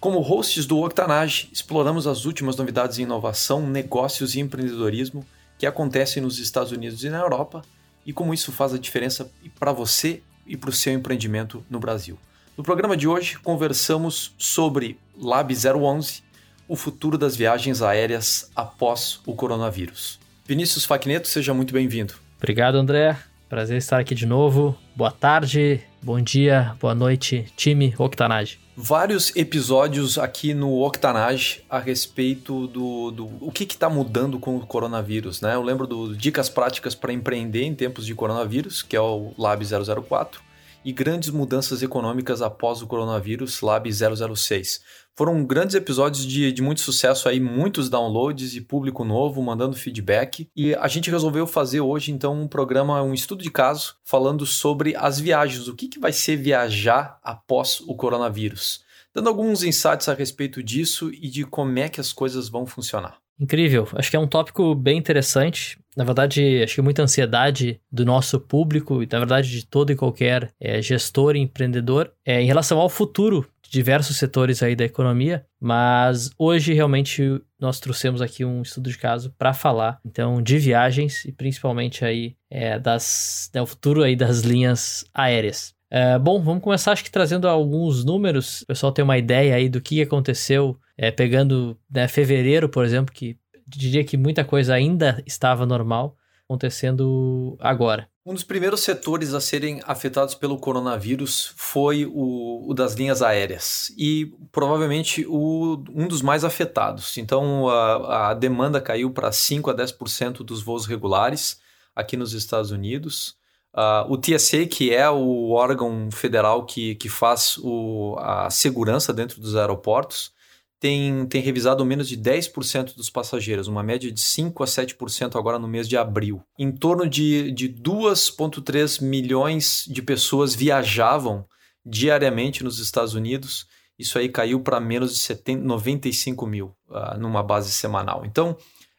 Como hosts do Octanage, exploramos as últimas novidades em inovação, negócios e empreendedorismo que acontecem nos Estados Unidos e na Europa e como isso faz a diferença para você e para o seu empreendimento no Brasil. No programa de hoje, conversamos sobre Lab 011, o futuro das viagens aéreas após o coronavírus. Vinícius Facneto, seja muito bem-vindo. Obrigado, André. Prazer estar aqui de novo. Boa tarde, bom dia, boa noite, time Octanage vários episódios aqui no Octanage a respeito do, do o que está mudando com o coronavírus, né? Eu lembro do Dicas Práticas para Empreender em Tempos de Coronavírus, que é o Lab 004 e grandes mudanças econômicas após o coronavírus, Lab 006. Foram grandes episódios de, de muito sucesso aí, muitos downloads e público novo mandando feedback. E a gente resolveu fazer hoje, então, um programa, um estudo de caso, falando sobre as viagens, o que, que vai ser viajar após o coronavírus. Dando alguns insights a respeito disso e de como é que as coisas vão funcionar. Incrível. Acho que é um tópico bem interessante. Na verdade, acho que muita ansiedade do nosso público e, na verdade, de todo e qualquer é, gestor e empreendedor é, em relação ao futuro de diversos setores aí da economia. Mas hoje, realmente, nós trouxemos aqui um estudo de caso para falar, então, de viagens e principalmente aí é, das, né, o futuro aí das linhas aéreas. É, bom, vamos começar acho que trazendo alguns números, o pessoal tem uma ideia aí do que aconteceu, é, pegando né, fevereiro, por exemplo, que diria que muita coisa ainda estava normal, acontecendo agora. Um dos primeiros setores a serem afetados pelo coronavírus foi o, o das linhas aéreas e provavelmente o, um dos mais afetados. Então a, a demanda caiu para 5 a 10% dos voos regulares aqui nos Estados Unidos. Uh, o TSA, que é o órgão federal que, que faz o, a segurança dentro dos aeroportos, tem, tem revisado menos de 10% dos passageiros, uma média de 5% a 7% agora no mês de abril. Em torno de, de 2,3 milhões de pessoas viajavam diariamente nos Estados Unidos. Isso aí caiu para menos de 70, 95 mil uh, numa base semanal. Então,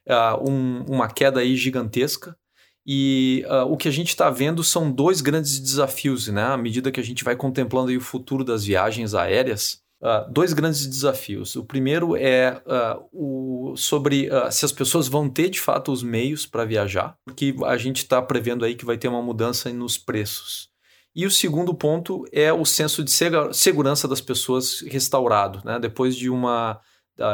uh, um, uma queda aí gigantesca. E uh, o que a gente está vendo são dois grandes desafios, né? À medida que a gente vai contemplando o futuro das viagens aéreas, uh, dois grandes desafios. O primeiro é uh, o, sobre se as pessoas vão ter de fato os meios para viajar, porque a gente está prevendo aí que vai ter uma mudança nos preços. E o segundo ponto é o senso de segurança das pessoas restaurado, né? Depois de uma,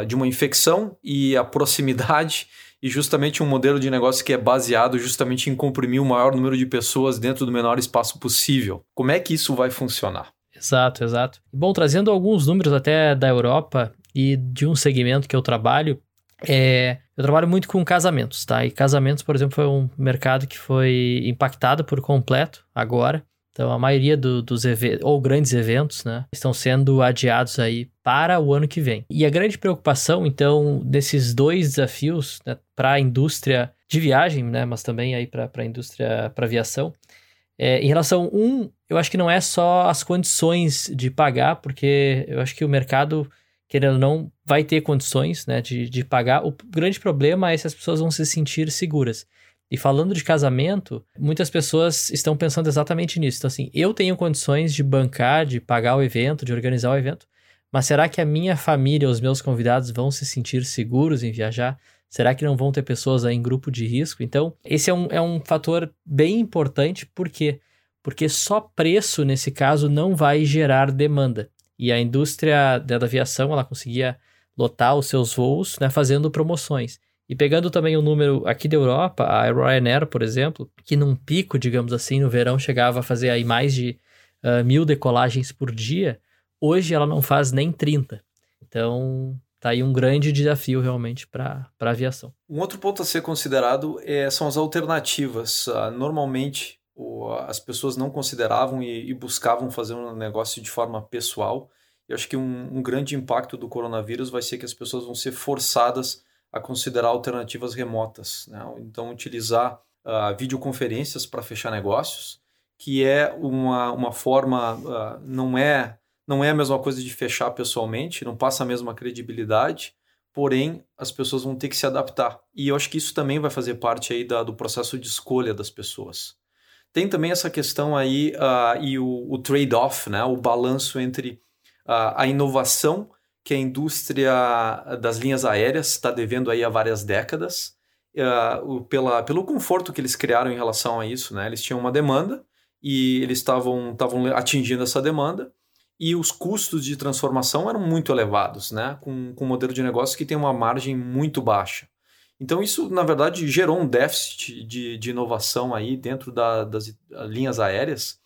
de uma infecção e a proximidade e justamente um modelo de negócio que é baseado justamente em comprimir o maior número de pessoas dentro do menor espaço possível. Como é que isso vai funcionar? Exato, exato. Bom, trazendo alguns números até da Europa e de um segmento que eu trabalho, é, eu trabalho muito com casamentos, tá? E casamentos, por exemplo, foi um mercado que foi impactado por completo agora. Então, a maioria do, dos eventos, ou grandes eventos, né, estão sendo adiados aí para o ano que vem. E a grande preocupação, então, desses dois desafios né, para a indústria de viagem, né, mas também aí para a indústria para aviação, é, em relação um, eu acho que não é só as condições de pagar, porque eu acho que o mercado, querendo ou não, vai ter condições né, de, de pagar. O grande problema é se as pessoas vão se sentir seguras. E falando de casamento, muitas pessoas estão pensando exatamente nisso. Então, assim, eu tenho condições de bancar, de pagar o evento, de organizar o evento, mas será que a minha família, os meus convidados vão se sentir seguros em viajar? Será que não vão ter pessoas em grupo de risco? Então, esse é um, é um fator bem importante, por quê? Porque só preço, nesse caso, não vai gerar demanda. E a indústria da aviação, ela conseguia lotar os seus voos né, fazendo promoções. E pegando também o um número aqui da Europa, a Ryanair, por exemplo, que num pico, digamos assim, no verão chegava a fazer aí mais de uh, mil decolagens por dia, hoje ela não faz nem 30. Então, tá aí um grande desafio realmente para a aviação. Um outro ponto a ser considerado é, são as alternativas. Uh, normalmente, as pessoas não consideravam e, e buscavam fazer um negócio de forma pessoal Eu acho que um, um grande impacto do coronavírus vai ser que as pessoas vão ser forçadas a considerar alternativas remotas. Né? Então, utilizar uh, videoconferências para fechar negócios, que é uma, uma forma, uh, não, é, não é a mesma coisa de fechar pessoalmente, não passa a mesma credibilidade, porém as pessoas vão ter que se adaptar. E eu acho que isso também vai fazer parte aí da, do processo de escolha das pessoas. Tem também essa questão aí uh, e o, o trade-off, né? o balanço entre uh, a inovação que a indústria das linhas aéreas está devendo aí há várias décadas, uh, pela, pelo conforto que eles criaram em relação a isso. Né? Eles tinham uma demanda e eles estavam atingindo essa demanda e os custos de transformação eram muito elevados, né? com, com um modelo de negócio que tem uma margem muito baixa. Então isso, na verdade, gerou um déficit de, de inovação aí dentro da, das linhas aéreas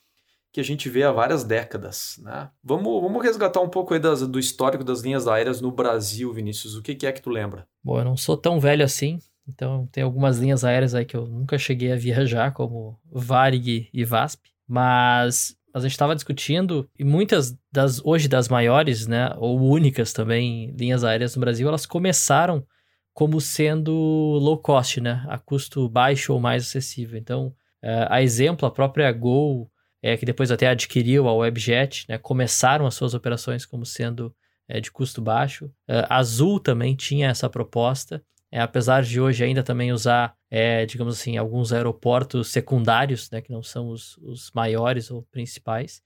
que a gente vê há várias décadas. Né? Vamos, vamos resgatar um pouco aí das, do histórico das linhas aéreas no Brasil, Vinícius. O que, que é que tu lembra? Bom, eu não sou tão velho assim, então tem algumas linhas aéreas aí que eu nunca cheguei a viajar, como Varig e VASP, mas a gente estava discutindo e muitas das hoje das maiores, né, ou únicas também linhas aéreas no Brasil, elas começaram como sendo low cost, né, a custo baixo ou mais acessível. Então, uh, a exemplo, a própria Gol é, que depois até adquiriu a Webjet, né, começaram as suas operações como sendo é, de custo baixo. Uh, Azul também tinha essa proposta, é, apesar de hoje ainda também usar, é, digamos assim, alguns aeroportos secundários, né, que não são os, os maiores ou principais,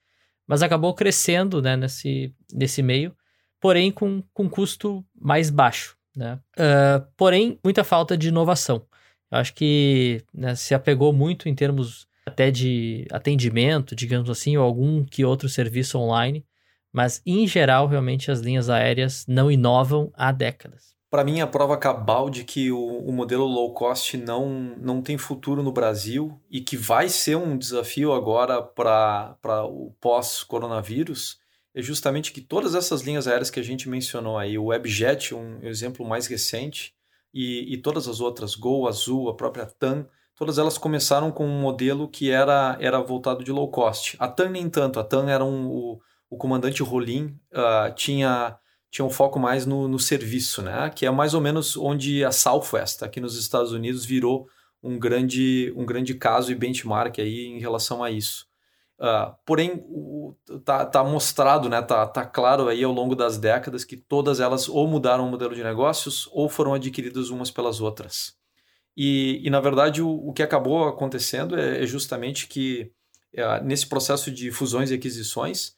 mas acabou crescendo né, nesse, nesse meio, porém com, com custo mais baixo. Né? Uh, porém, muita falta de inovação. Eu acho que né, se apegou muito em termos até de atendimento, digamos assim, ou algum que outro serviço online, mas em geral, realmente as linhas aéreas não inovam há décadas. Para mim, a prova cabal de que o, o, modelo low cost não, não tem futuro no Brasil e que vai ser um desafio agora para o pós-coronavírus é justamente que todas essas linhas aéreas que a gente mencionou aí, o Webjet, um exemplo mais recente, e, e todas as outras, Gol, Azul, a própria TAM, todas elas começaram com um modelo que era, era voltado de low cost. A TAM nem tanto, a TAM era um, o, o comandante Rolim, uh, tinha, tinha um foco mais no, no serviço, né? que é mais ou menos onde a Southwest, aqui nos Estados Unidos, virou um grande, um grande caso e benchmark aí em relação a isso. Uh, porém, está tá mostrado, né, tá, tá claro aí ao longo das décadas que todas elas ou mudaram o modelo de negócios ou foram adquiridas umas pelas outras. E, e na verdade, o, o que acabou acontecendo é, é justamente que é, nesse processo de fusões e aquisições,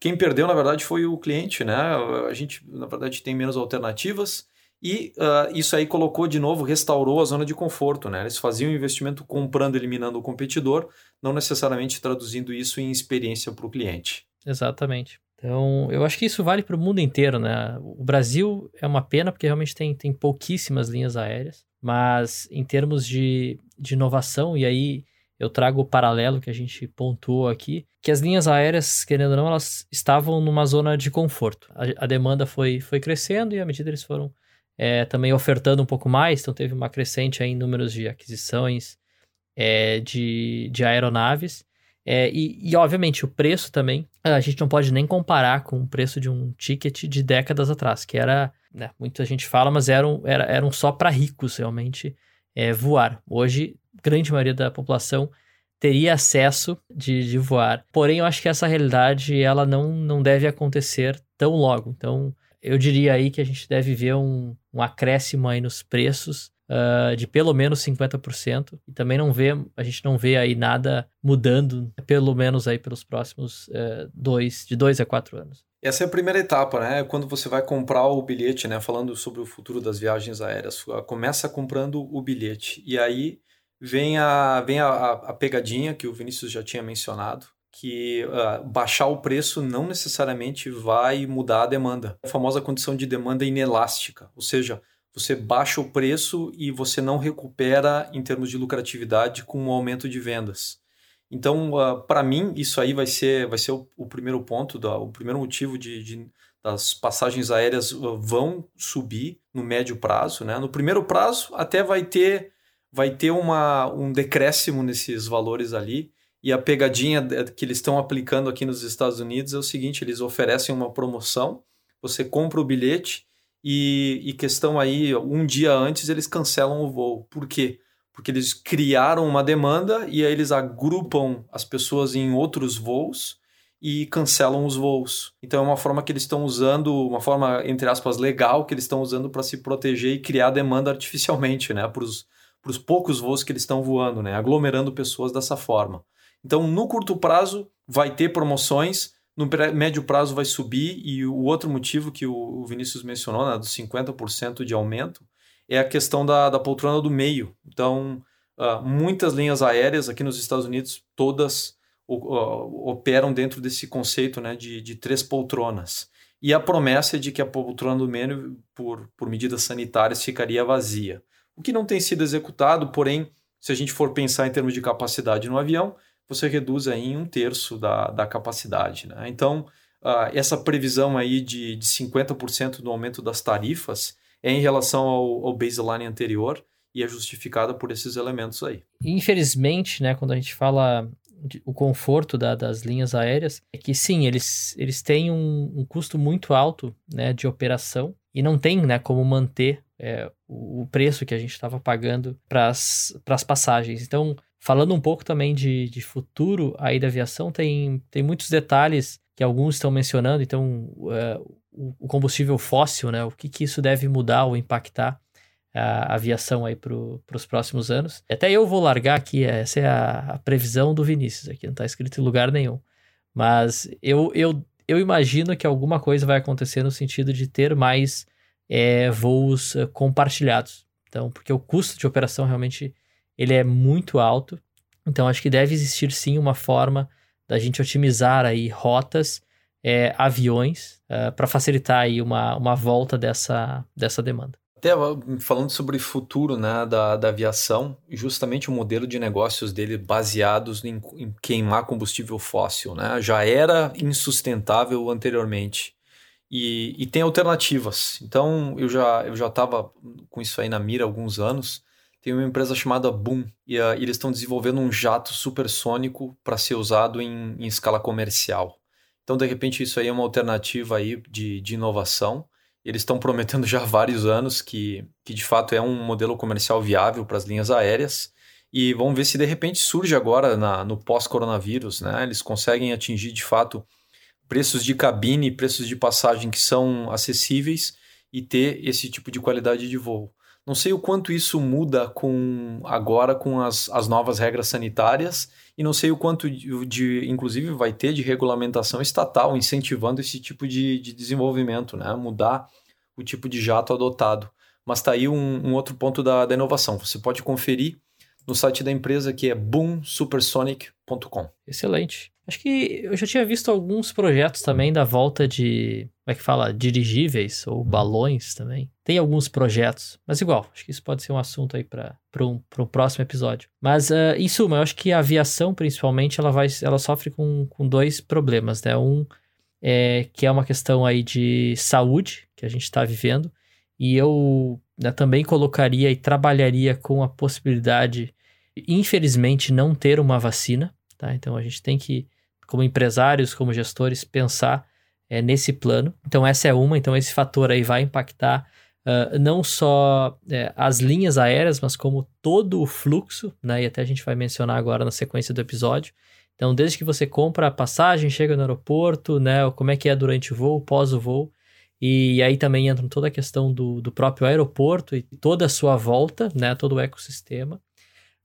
quem perdeu, na verdade, foi o cliente. Né? A gente, na verdade, tem menos alternativas e uh, isso aí colocou de novo, restaurou a zona de conforto. Né? Eles faziam investimento comprando, eliminando o competidor, não necessariamente traduzindo isso em experiência para o cliente. Exatamente. Então, eu acho que isso vale para o mundo inteiro, né? O Brasil é uma pena porque realmente tem, tem pouquíssimas linhas aéreas. Mas em termos de, de inovação, e aí eu trago o paralelo que a gente pontuou aqui, que as linhas aéreas, querendo ou não, elas estavam numa zona de conforto. A, a demanda foi, foi crescendo e à medida eles foram é, também ofertando um pouco mais, então teve uma crescente aí em números de aquisições é, de, de aeronaves. É, e, e, obviamente, o preço também, a gente não pode nem comparar com o preço de um ticket de décadas atrás, que era, né, muita gente fala, mas eram, era, eram só para ricos realmente é, voar. Hoje, grande maioria da população teria acesso de, de voar. Porém, eu acho que essa realidade ela não, não deve acontecer tão logo. Então, eu diria aí que a gente deve ver um, um acréscimo aí nos preços uh, de pelo menos 50%. E também não vê, a gente não vê aí nada mudando, pelo menos aí pelos próximos uh, dois, de dois a quatro anos. Essa é a primeira etapa, né? Quando você vai comprar o bilhete, né? Falando sobre o futuro das viagens aéreas, começa comprando o bilhete e aí vem a vem a, a pegadinha que o Vinícius já tinha mencionado, que uh, baixar o preço não necessariamente vai mudar a demanda. A famosa condição de demanda inelástica, ou seja, você baixa o preço e você não recupera em termos de lucratividade com o um aumento de vendas. Então, uh, ah, para mim, isso aí vai ser, vai ser o, o primeiro ponto, da, o primeiro motivo de, de das passagens aéreas uh, vão subir no médio prazo. Né? No primeiro prazo, até vai ter, vai ter uma, um decréscimo nesses valores ali, E a pegadinha que eles estão aplicando aqui nos Estados Unidos é o seguinte: eles oferecem uma promoção, você compra o bilhete e, e questão aí, um dia antes eles cancelam o voo. Por quê? Porque eles criaram uma demanda e aí eles agrupam as pessoas em outros voos e cancelam os voos. Então é uma forma que eles estão usando, uma forma, entre aspas, legal que eles estão usando para se proteger e criar demanda artificialmente, né? Para os poucos voos que eles estão voando, né? Aglomerando pessoas dessa forma. Então, no curto prazo, vai ter promoções, no médio prazo vai subir, e o outro motivo que o Vinícius mencionou, né, dos 50% de aumento, é a questão da, da poltrona do meio. Então, uh, muitas linhas aéreas aqui nos Estados Unidos, todas uh, operam dentro desse conceito né, de, de três poltronas. E a promessa é de que a poltrona do meio, por, por medidas sanitárias, ficaria vazia. O que não tem sido executado, porém, se a gente for pensar em termos de capacidade no avião, você reduz aí em um terço da, da capacidade. Né? Então, uh, essa previsão aí de, de 50% do aumento das tarifas é em relação ao, ao baseline anterior e é justificada por esses elementos aí. Infelizmente, né, quando a gente fala de, o conforto da, das linhas aéreas, é que sim, eles, eles têm um, um custo muito alto né, de operação e não tem né, como manter é, o, preço que a gente estava pagando para as passagens. Então, Falando um pouco também de, de futuro aí da aviação, tem, tem muitos detalhes que alguns estão mencionando. Então, uh, o, combustível fóssil, né? O que, que isso deve mudar ou impactar a aviação aí para os próximos anos. Até eu vou largar aqui, essa é a, a previsão do Vinícius, aqui não está escrito em lugar nenhum. Mas eu, eu, eu imagino que alguma coisa vai acontecer no sentido de ter mais é, voos uh, compartilhados. Então, porque o custo de operação realmente ele é muito alto. Então acho que deve existir sim uma forma da gente otimizar aí rotas, é, aviões, é, para facilitar aí uma, uma volta dessa, dessa demanda. Até falando sobre o futuro né, da, da aviação, justamente o modelo de negócios dele baseados em, em queimar combustível fóssil, né, já era insustentável anteriormente. E, e tem alternativas. Então eu já eu já estava com isso aí na mira há alguns anos tem uma empresa chamada Boom e uh, eles estão desenvolvendo um jato supersônico para ser usado em, em, escala comercial. Então, de repente, isso aí é uma alternativa aí de, de inovação. Eles estão prometendo já há vários anos que, que de fato é um modelo comercial viável para as linhas aéreas. E vamos ver se de repente surge agora na, no pós-coronavírus, né? Eles conseguem atingir de fato preços de cabine, preços de passagem que são acessíveis e ter esse tipo de qualidade de voo. Não sei o quanto isso muda com agora com as, as novas regras sanitárias e não sei o quanto de, de, inclusive vai ter de regulamentação estatal incentivando esse tipo de, de desenvolvimento, né? Mudar o tipo de jato adotado. Mas está aí um, um, outro ponto da, da inovação. Você pode conferir no site da empresa que é boomsupersonic.com. Excelente. Acho que eu já tinha visto alguns projetos também da volta de, como é que fala, dirigíveis ou balões também. Tem alguns projetos, mas igual, acho que isso pode ser um assunto aí para um, um próximo episódio. Mas, uh, em suma, eu acho que a aviação, principalmente, ela, vai, ela sofre com, com dois problemas, né? Um é que é uma questão aí de saúde que a gente está vivendo, e eu né, também colocaria e trabalharia com a possibilidade, infelizmente, não ter uma vacina, tá? Então a gente tem que como empresários, como gestores, pensar é, nesse plano. Então, essa é uma. Então, esse fator aí vai impactar uh, não só é, as linhas aéreas, mas como todo o fluxo, né? E até a gente vai mencionar agora na sequência do episódio. Então, desde que você compra a passagem, chega no aeroporto, né? Como é que é durante o voo, pós o voo. E aí também entra toda a questão do, do próprio aeroporto e toda a sua volta, né? Todo o ecossistema.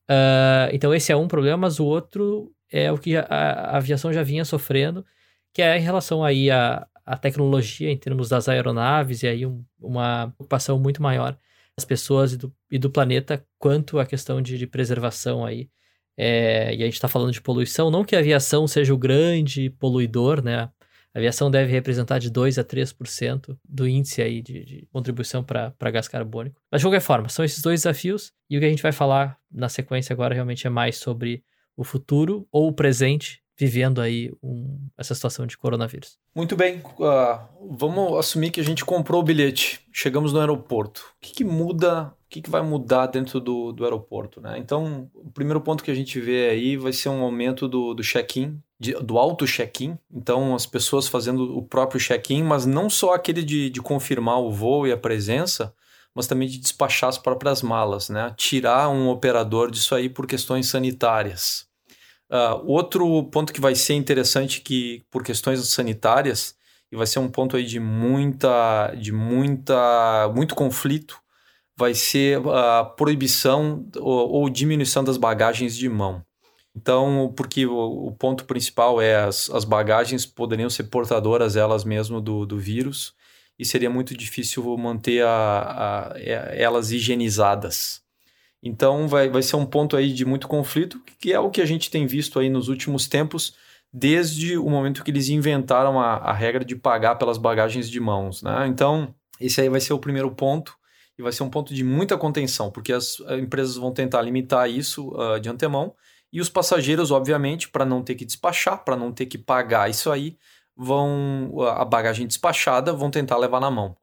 Uh, então, esse é um problema, mas o outro é o que a, a aviação já vinha sofrendo, que é em relação aí à, à tecnologia em termos das aeronaves e aí um, uma preocupação muito maior das pessoas e do, e do planeta quanto à questão de, de preservação aí. É, e a gente está falando de poluição, não que a aviação seja o grande poluidor, né? A aviação deve representar de 2 a 3% do índice aí de, de contribuição para gás carbônico. Mas de qualquer forma, são esses dois desafios e o que a gente vai falar na sequência agora realmente é mais sobre o futuro ou o presente vivendo aí um, essa situação de coronavírus. Muito bem, uh, vamos assumir que a gente comprou o bilhete, chegamos no aeroporto. O que, que muda que, que vai mudar dentro do, do aeroporto? Né? Então, o primeiro ponto que a gente vê aí vai ser um aumento do, do check-in, do auto check-in. Então, as pessoas fazendo o próprio check-in, mas não só aquele de, de confirmar o voo e a presença, mas também de despachar as próprias malas, né? Tirar um operador disso aí por questões sanitárias. Uh, outro ponto que vai ser interessante que por questões sanitárias e vai ser um ponto aí de muita, de muita, muito conflito, vai ser a proibição ou, ou diminuição das bagagens de mão. Então, porque o, o ponto principal é as, as bagagens poderiam ser portadoras elas mesmo do, do vírus e seria muito difícil manter a, a, elas higienizadas. Então vai, vai ser um ponto aí de muito conflito, que é o que a gente tem visto aí nos últimos tempos, desde o momento que eles inventaram a, a regra de pagar pelas bagagens de mãos. Né? Então, esse aí vai ser o primeiro ponto e vai ser um ponto de muita contenção, porque as eh, empresas vão tentar limitar isso uh, de antemão e os passageiros, obviamente, para não ter que despachar, para não ter que pagar isso aí, vão a bagagem despachada vão tentar levar na mão.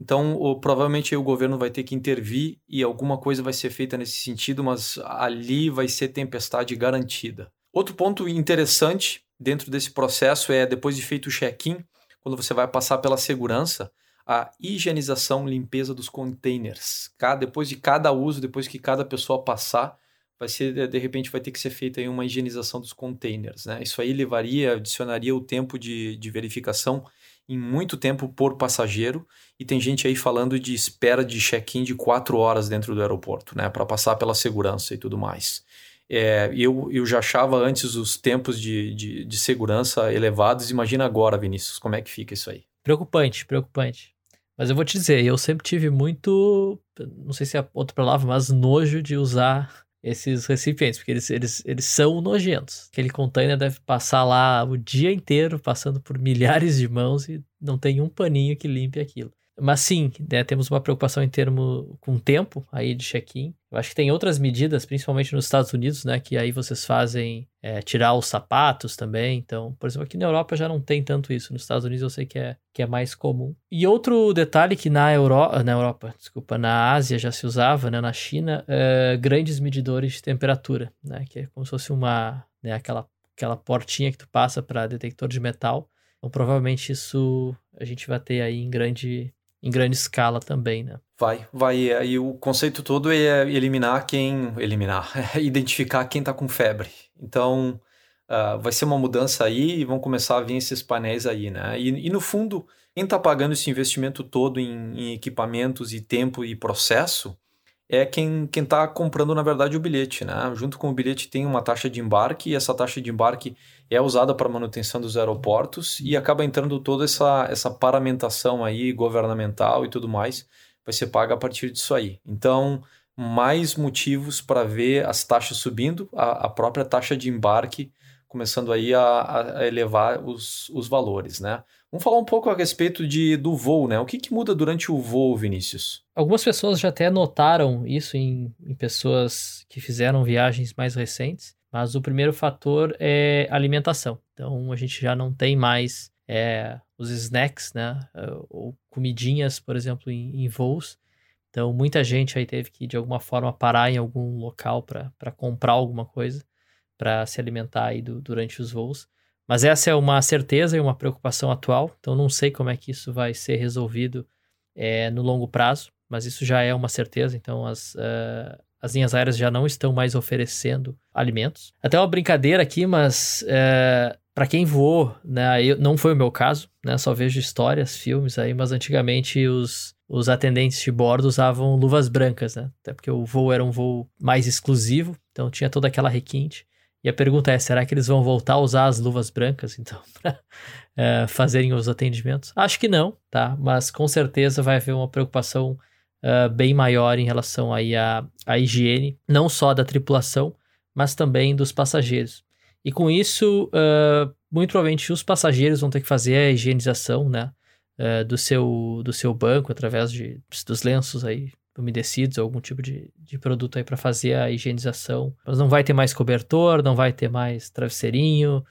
Então, o, provavelmente o governo vai ter que intervir e alguma coisa vai ser feita nesse sentido, mas ali vai ser tempestade garantida. Outro ponto interessante dentro desse processo é, depois de feito o check-in, quando você vai passar pela segurança, a higienização, limpeza dos containers. Depois de cada uso, depois que cada pessoa passar, vai ser de repente vai ter que ser feita uma higienização dos containers, né? Isso aí levaria, adicionaria o tempo de, de verificação em muito tempo por passageiro e tem gente aí falando de espera de check-in de quatro horas dentro do aeroporto, né? Para passar pela segurança e tudo mais. É, eu, eu já achava antes os tempos de, de, de segurança elevados. Imagina agora, Vinícius, como é que fica isso aí? Preocupante, preocupante. Mas eu vou te dizer, eu sempre tive muito, não sei se é outra palavra, mas nojo de usar esses recipientes, porque eles, eles, eles são nojentos. Aquele container deve passar lá o dia inteiro, passando por milhares de mãos e não tem um paninho que limpe aquilo. Mas sim, né, temos uma preocupação em termos com tempo aí de check-in. Eu acho que tem outras medidas, principalmente nos Estados Unidos, né? Que aí vocês fazem é, tirar os sapatos também. Então, por exemplo, aqui na Europa já não tem tanto isso. Nos Estados Unidos eu sei que é, que é mais comum. E outro detalhe que na, Euro... na Europa, desculpa, na Ásia já se usava, né? Na China, é, grandes medidores de temperatura, né? Que é como se fosse uma, né, aquela, aquela portinha que tu passa para detector de metal. Então, provavelmente isso a gente vai ter aí em grande em grande escala também, né? Vai, vai. E o conceito todo é eliminar quem. Eliminar. identificar quem está com febre. Então, uh, vai ser uma mudança aí e vão começar a vir esses painéis aí, né? E, e no fundo, quem está pagando esse investimento todo em, em, equipamentos e tempo e processo é quem está comprando, na verdade, o bilhete, né? Junto com o bilhete tem uma taxa de embarque e essa taxa de embarque é usada para manutenção dos aeroportos e acaba entrando toda essa, essa paramentação aí governamental e tudo mais, vai ser paga a partir disso aí. Então, mais motivos para ver as taxas subindo, a, a, própria taxa de embarque começando aí a, a, elevar os, os valores, né? Vamos falar um pouco a respeito de, do voo, né? O que, que muda durante o voo, Vinícius? Algumas pessoas já até notaram isso em, em pessoas que fizeram viagens mais recentes. Mas o primeiro fator é alimentação. Então a gente já não tem mais é, os snacks, né? Ou comidinhas, por exemplo, em, em, voos. Então muita gente aí teve que de alguma forma parar em algum local para comprar alguma coisa para se alimentar aí do, durante os voos. Mas essa é uma certeza e uma preocupação atual. Então não sei como é que isso vai ser resolvido é, no longo prazo, mas isso já é uma certeza. Então as, uh, as linhas aéreas já não estão mais oferecendo alimentos. Até uma brincadeira aqui, mas é, para quem voou, né, eu, não foi o meu caso, né, só vejo histórias, filmes aí, mas antigamente os, os atendentes de bordo usavam luvas brancas, né, até porque o voo era um voo mais exclusivo, então tinha toda aquela requinte. A pergunta é, será que eles vão voltar a usar as luvas brancas, então, para é, fazerem os atendimentos? Acho que não, tá? Mas com certeza vai haver uma preocupação uh, bem maior em relação aí à, à higiene, não só da tripulação, mas também dos passageiros. E com isso, uh, muito provavelmente os passageiros vão ter que fazer a higienização, né? Do, seu, do seu banco através de, dos lenços aí umedecidos, algum tipo de, de produto aí para fazer a higienização. Mas não vai ter mais cobertor, não vai ter mais travesseirinho.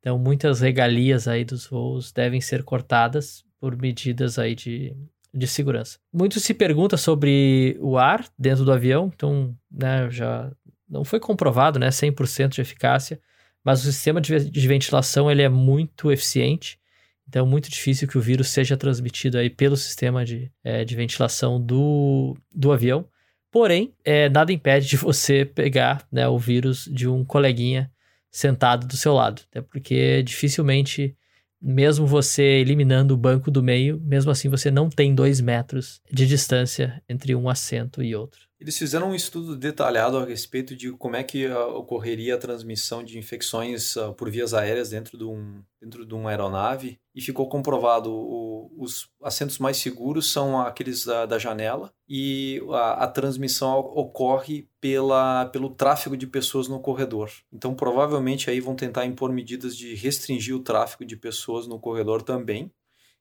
Então, muitas regalias aí dos voos devem ser cortadas por medidas aí de, de segurança. Muito se pergunta sobre o ar dentro do avião, então, né, já não foi comprovado, né, 100% de eficácia, mas o sistema de, de ventilação ele é muito eficiente, então é muito difícil que o vírus seja transmitido aí pelo sistema de, é, de ventilação do, do avião. Porém, é, nada impede de você pegar né, o vírus de um coleguinha sentado do seu lado, até porque dificilmente mesmo você eliminando o banco do meio, mesmo assim você não tem dois metros de distância entre um assento e outro. Eles fizeram um estudo detalhado a respeito de como é que uh, ocorreria a transmissão de infecções uh, por vias aéreas dentro de, um, dentro de uma aeronave. E ficou comprovado o, os assentos mais seguros são aqueles da, da janela. E a, a, transmissão ocorre pela, pelo tráfego de pessoas no corredor. Então provavelmente aí vão tentar impor medidas de restringir o tráfego de pessoas no corredor também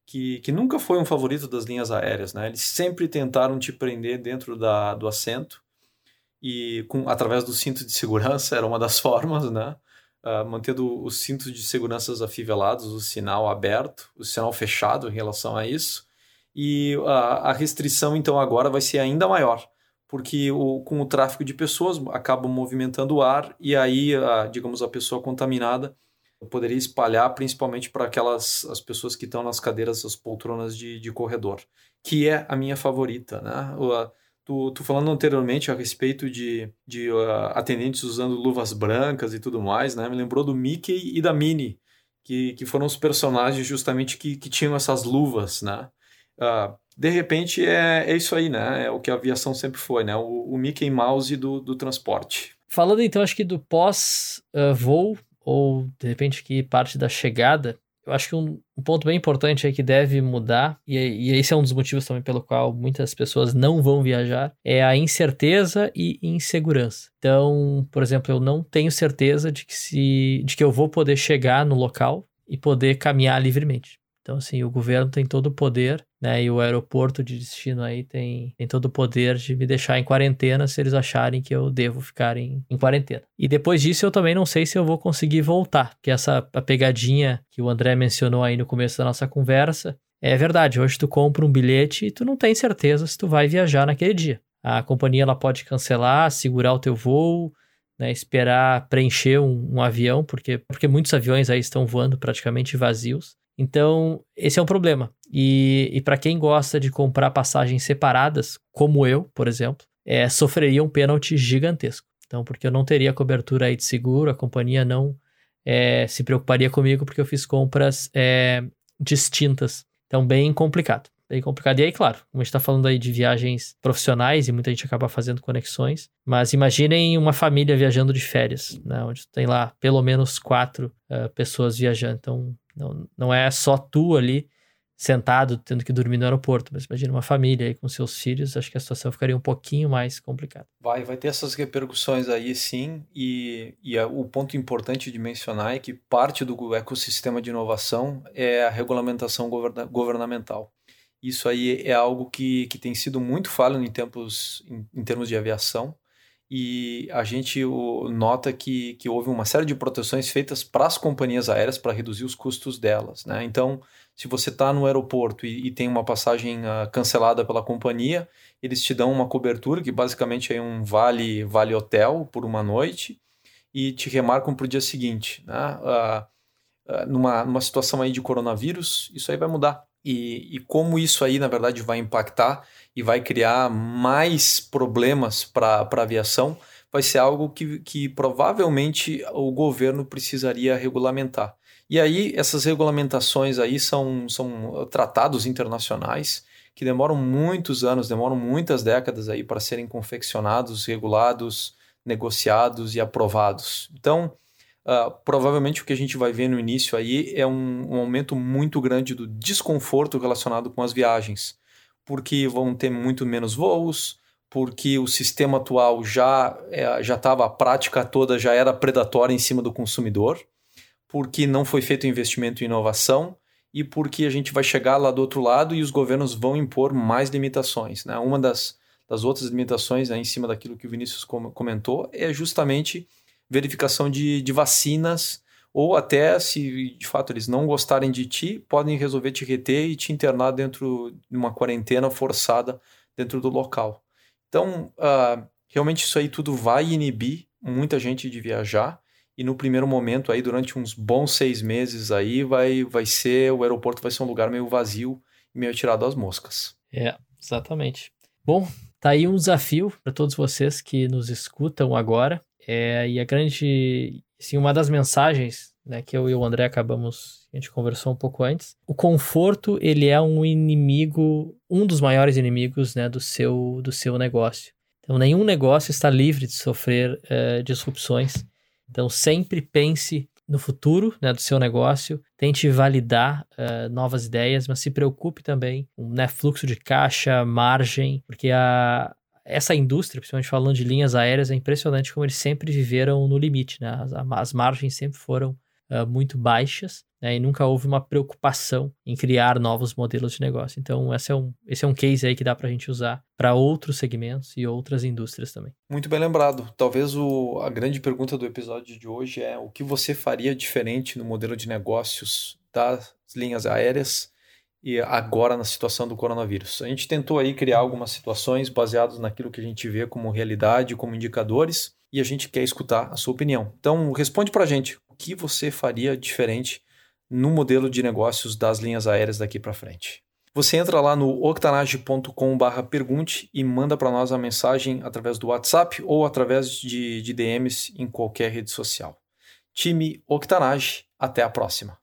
que, que nunca foi um favorito das linhas aéreas, né? Eles sempre tentaram te prender dentro da, do assento e com através do cinto de segurança era uma das formas, né? Uh, mantendo os cintos de segurança afivelados, o sinal aberto, o sinal fechado em relação a isso. E a, a restrição, então, agora vai ser ainda maior, porque o, com o tráfego de pessoas acaba movimentando o ar e aí, a, digamos, a pessoa contaminada poderia espalhar principalmente para aquelas as pessoas que estão nas cadeiras, as poltronas de, de corredor, que é a minha favorita, né? O, tu, tu falando anteriormente a respeito de, de uh, atendentes usando luvas brancas e tudo mais, né? Me lembrou do Mickey e da Minnie, que, que foram os personagens justamente que, que tinham essas luvas, né? Uh, de repente é, é isso aí, né? É o que a aviação sempre foi, né? O, o Mickey Mouse do, do transporte. Falando então, acho que do pós-voo, uh, ou de repente que parte da chegada, eu acho que um, um ponto bem importante aí que deve mudar, e, e, esse é um dos motivos também pelo qual muitas pessoas não vão viajar, é a incerteza e insegurança. Então, por exemplo, eu não tenho certeza de que, se, de que eu vou poder chegar no local e poder caminhar livremente. Então, assim, o governo tem todo o poder, né? E o aeroporto de destino aí tem, tem todo o poder de me deixar em quarentena se eles acharem que eu devo ficar em, em quarentena. E depois disso, eu também não sei se eu vou conseguir voltar, que essa a pegadinha que o André mencionou aí no começo da nossa conversa é verdade. Hoje tu compra um bilhete e tu não tem certeza se tu vai viajar naquele dia. A companhia ela pode cancelar, segurar o teu voo, né, esperar preencher um, um, avião, porque, porque muitos aviões aí estão voando praticamente vazios. Então, esse é um problema. E, e para quem gosta de comprar passagens separadas, como eu, por exemplo, é, sofreria um pênalti gigantesco. Então, porque eu não teria cobertura aí de seguro, a companhia não é, se preocuparia comigo porque eu fiz compras é, distintas. Então, bem complicado. Bem complicado. E aí, claro, como a gente está falando aí de viagens profissionais e muita gente acaba fazendo conexões, mas imaginem uma família viajando de férias, né, onde tem lá pelo menos quatro uh, pessoas viajando. Então, não, não é só tu ali sentado tendo que dormir no aeroporto, mas imagina uma família aí com seus filhos, acho que a situação ficaria um pouquinho mais complicada. Vai, vai ter essas repercussões aí sim, e, e a, o ponto importante de mencionar é que parte do ecossistema de inovação é a regulamentação governa, governamental. Isso aí é algo que, que tem sido muito falho em, tempos, em, em termos de aviação, e a gente nota que, que houve uma série de proteções feitas para as companhias aéreas para reduzir os custos delas. Né? Então, se você está no aeroporto e, e, tem uma passagem uh, cancelada pela companhia, eles te dão uma cobertura, que basicamente é um vale, vale hotel por uma noite, e te remarcam para o dia seguinte. Né? Uh, uh, numa, numa situação aí de coronavírus, isso aí vai mudar. E, e como isso aí, na verdade, vai impactar e vai criar mais problemas para a aviação, vai ser algo que, que provavelmente o governo precisaria regulamentar. E aí, essas regulamentações aí são, são tratados internacionais que demoram muitos anos, demoram muitas décadas aí para serem confeccionados, regulados, negociados e aprovados. Então, uh, provavelmente o que a gente vai ver no início aí é um, um aumento muito grande do desconforto relacionado com as viagens porque vão ter muito menos voos, porque o sistema atual já é, já estava a prática toda já era predatória em cima do consumidor, porque não foi feito investimento em inovação e porque a gente vai chegar lá do outro lado e os governos vão impor mais limitações. Né? Uma das, das outras limitações né, em cima daquilo que o Vinícius comentou é justamente verificação de, de vacinas ou até se de fato eles não gostarem de ti, podem resolver te reter e te internar dentro de uma quarentena forçada dentro do local. Então, uh, realmente isso aí tudo vai inibir muita gente de viajar e no primeiro momento aí durante uns bons seis meses aí vai vai ser o aeroporto vai ser um lugar meio vazio e meio tirado às moscas. É, exatamente. Bom, tá aí um desafio para todos vocês que nos escutam agora. É, e a grande, assim, uma das mensagens né, que eu e o André acabamos, a gente conversou um pouco antes, o conforto ele é um inimigo, um dos maiores inimigos né, do, seu, do seu negócio. Então, nenhum negócio está livre de sofrer uh, disrupções. Então, sempre pense no futuro né, do seu negócio, tente validar uh, novas ideias, mas se preocupe também com né, fluxo de caixa, margem, porque a, essa indústria, principalmente falando de linhas aéreas, é impressionante como eles sempre viveram no limite, né? As, as margens sempre foram uh, muito baixas né? e nunca houve uma preocupação em criar novos modelos de negócio. Então, esse é um, esse é um case aí que dá para a gente usar para outros segmentos e outras indústrias também. Muito bem lembrado. Talvez o, a grande pergunta do episódio de hoje é o que você faria diferente no modelo de negócios das linhas aéreas e agora na situação do coronavírus. A gente tentou aí criar algumas situações baseadas naquilo que a gente vê como realidade, como indicadores, e a gente quer escutar a sua opinião. Então, responde para a gente o que você faria diferente no modelo de negócios das linhas aéreas daqui para frente. Você entra lá no octanage.com/pergunte e manda para nós a mensagem através do WhatsApp ou através de, de DMs em qualquer rede social. Time Octanage, até a próxima.